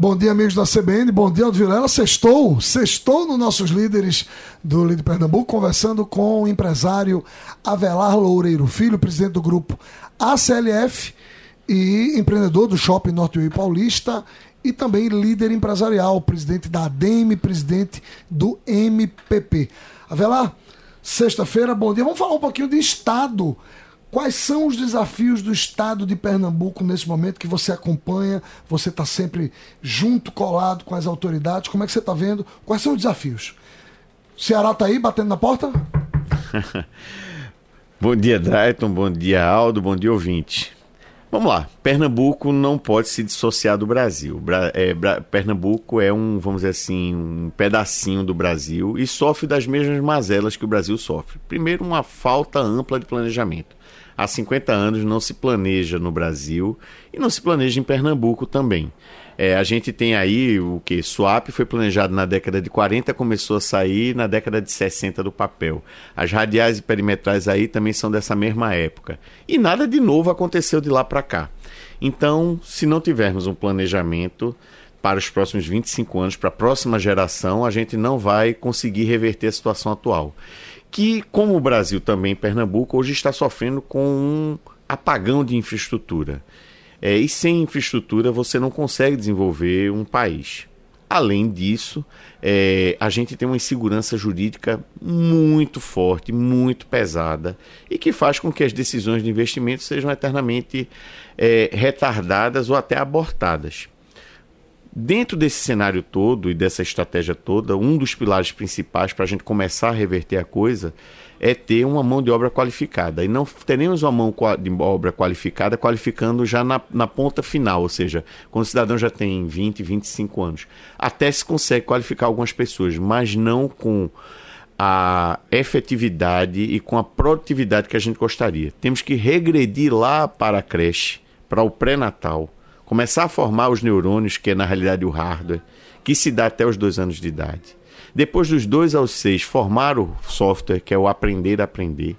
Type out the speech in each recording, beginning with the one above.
Bom dia, amigos da CBN. Bom dia, Aldo Vilela. Sextou, sextou nos nossos líderes do Líder Pernambuco, conversando com o empresário Avelar Loureiro Filho, presidente do grupo ACLF e empreendedor do Shopping Norte Rio Paulista e também líder empresarial, presidente da ADEME, presidente do MPP. Avelar, sexta-feira, bom dia. Vamos falar um pouquinho de Estado. Quais são os desafios do estado de Pernambuco nesse momento que você acompanha? Você está sempre junto, colado com as autoridades. Como é que você está vendo? Quais são os desafios? O Ceará está aí batendo na porta? bom dia, Drayton. Bom dia, Aldo. Bom dia, ouvinte. Vamos lá. Pernambuco não pode se dissociar do Brasil. Bra é, Bra Pernambuco é um, vamos dizer assim, um pedacinho do Brasil e sofre das mesmas mazelas que o Brasil sofre. Primeiro, uma falta ampla de planejamento há 50 anos não se planeja no Brasil e não se planeja em Pernambuco também. É, a gente tem aí o que? Swap foi planejado na década de 40, começou a sair na década de 60 do papel. As radiais e perimetrais aí também são dessa mesma época. E nada de novo aconteceu de lá para cá. Então, se não tivermos um planejamento para os próximos 25 anos, para a próxima geração, a gente não vai conseguir reverter a situação atual que, como o Brasil também, Pernambuco, hoje está sofrendo com um apagão de infraestrutura. É, e sem infraestrutura você não consegue desenvolver um país. Além disso, é, a gente tem uma insegurança jurídica muito forte, muito pesada, e que faz com que as decisões de investimento sejam eternamente é, retardadas ou até abortadas. Dentro desse cenário todo e dessa estratégia toda, um dos pilares principais para a gente começar a reverter a coisa é ter uma mão de obra qualificada. E não teremos uma mão de obra qualificada qualificando já na, na ponta final, ou seja, quando o cidadão já tem 20, 25 anos. Até se consegue qualificar algumas pessoas, mas não com a efetividade e com a produtividade que a gente gostaria. Temos que regredir lá para a creche, para o pré-natal começar a formar os neurônios, que é na realidade o hardware, que se dá até os dois anos de idade. Depois dos dois aos seis, formar o software, que é o aprender a aprender.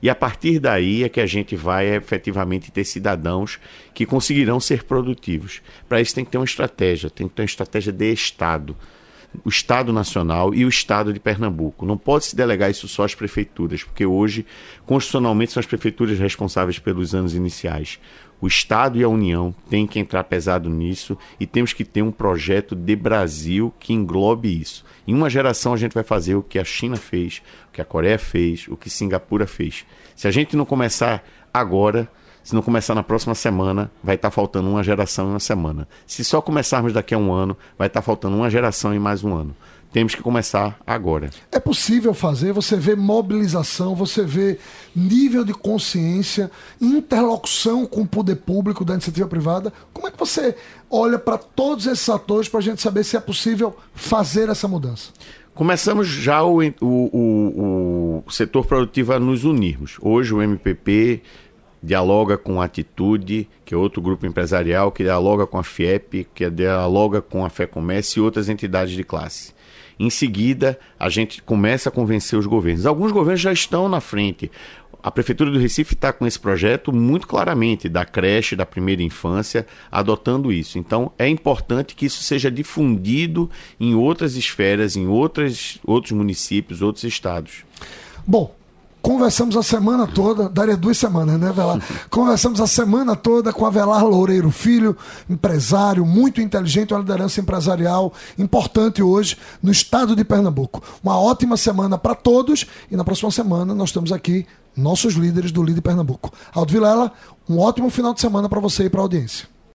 E a partir daí é que a gente vai efetivamente ter cidadãos que conseguirão ser produtivos. Para isso tem que ter uma estratégia, tem que ter uma estratégia de Estado. O Estado Nacional e o Estado de Pernambuco. Não pode se delegar isso só às prefeituras, porque hoje, constitucionalmente, são as prefeituras responsáveis pelos anos iniciais. O Estado e a União têm que entrar pesado nisso e temos que ter um projeto de Brasil que englobe isso. Em uma geração a gente vai fazer o que a China fez, o que a Coreia fez, o que Singapura fez. Se a gente não começar agora, se não começar na próxima semana, vai estar tá faltando uma geração em uma semana. Se só começarmos daqui a um ano, vai estar tá faltando uma geração em mais um ano temos que começar agora. É possível fazer, você vê mobilização, você vê nível de consciência, interlocução com o poder público da iniciativa privada. Como é que você olha para todos esses atores para a gente saber se é possível fazer essa mudança? Começamos já o, o, o, o setor produtivo a nos unirmos. Hoje o MPP dialoga com a Atitude, que é outro grupo empresarial, que dialoga com a FIEP, que dialoga com a FEComércio e outras entidades de classe. Em seguida, a gente começa a convencer os governos. Alguns governos já estão na frente. A Prefeitura do Recife está com esse projeto muito claramente, da creche, da primeira infância, adotando isso. Então, é importante que isso seja difundido em outras esferas, em outras, outros municípios, outros estados. Bom, Conversamos a semana toda, daria duas semanas, né, Velar? Conversamos a semana toda com a Velar Loureiro Filho, empresário, muito inteligente, uma liderança empresarial importante hoje no estado de Pernambuco. Uma ótima semana para todos e na próxima semana nós estamos aqui, nossos líderes do Líder Pernambuco. Aldo Vilela, um ótimo final de semana para você e para a audiência.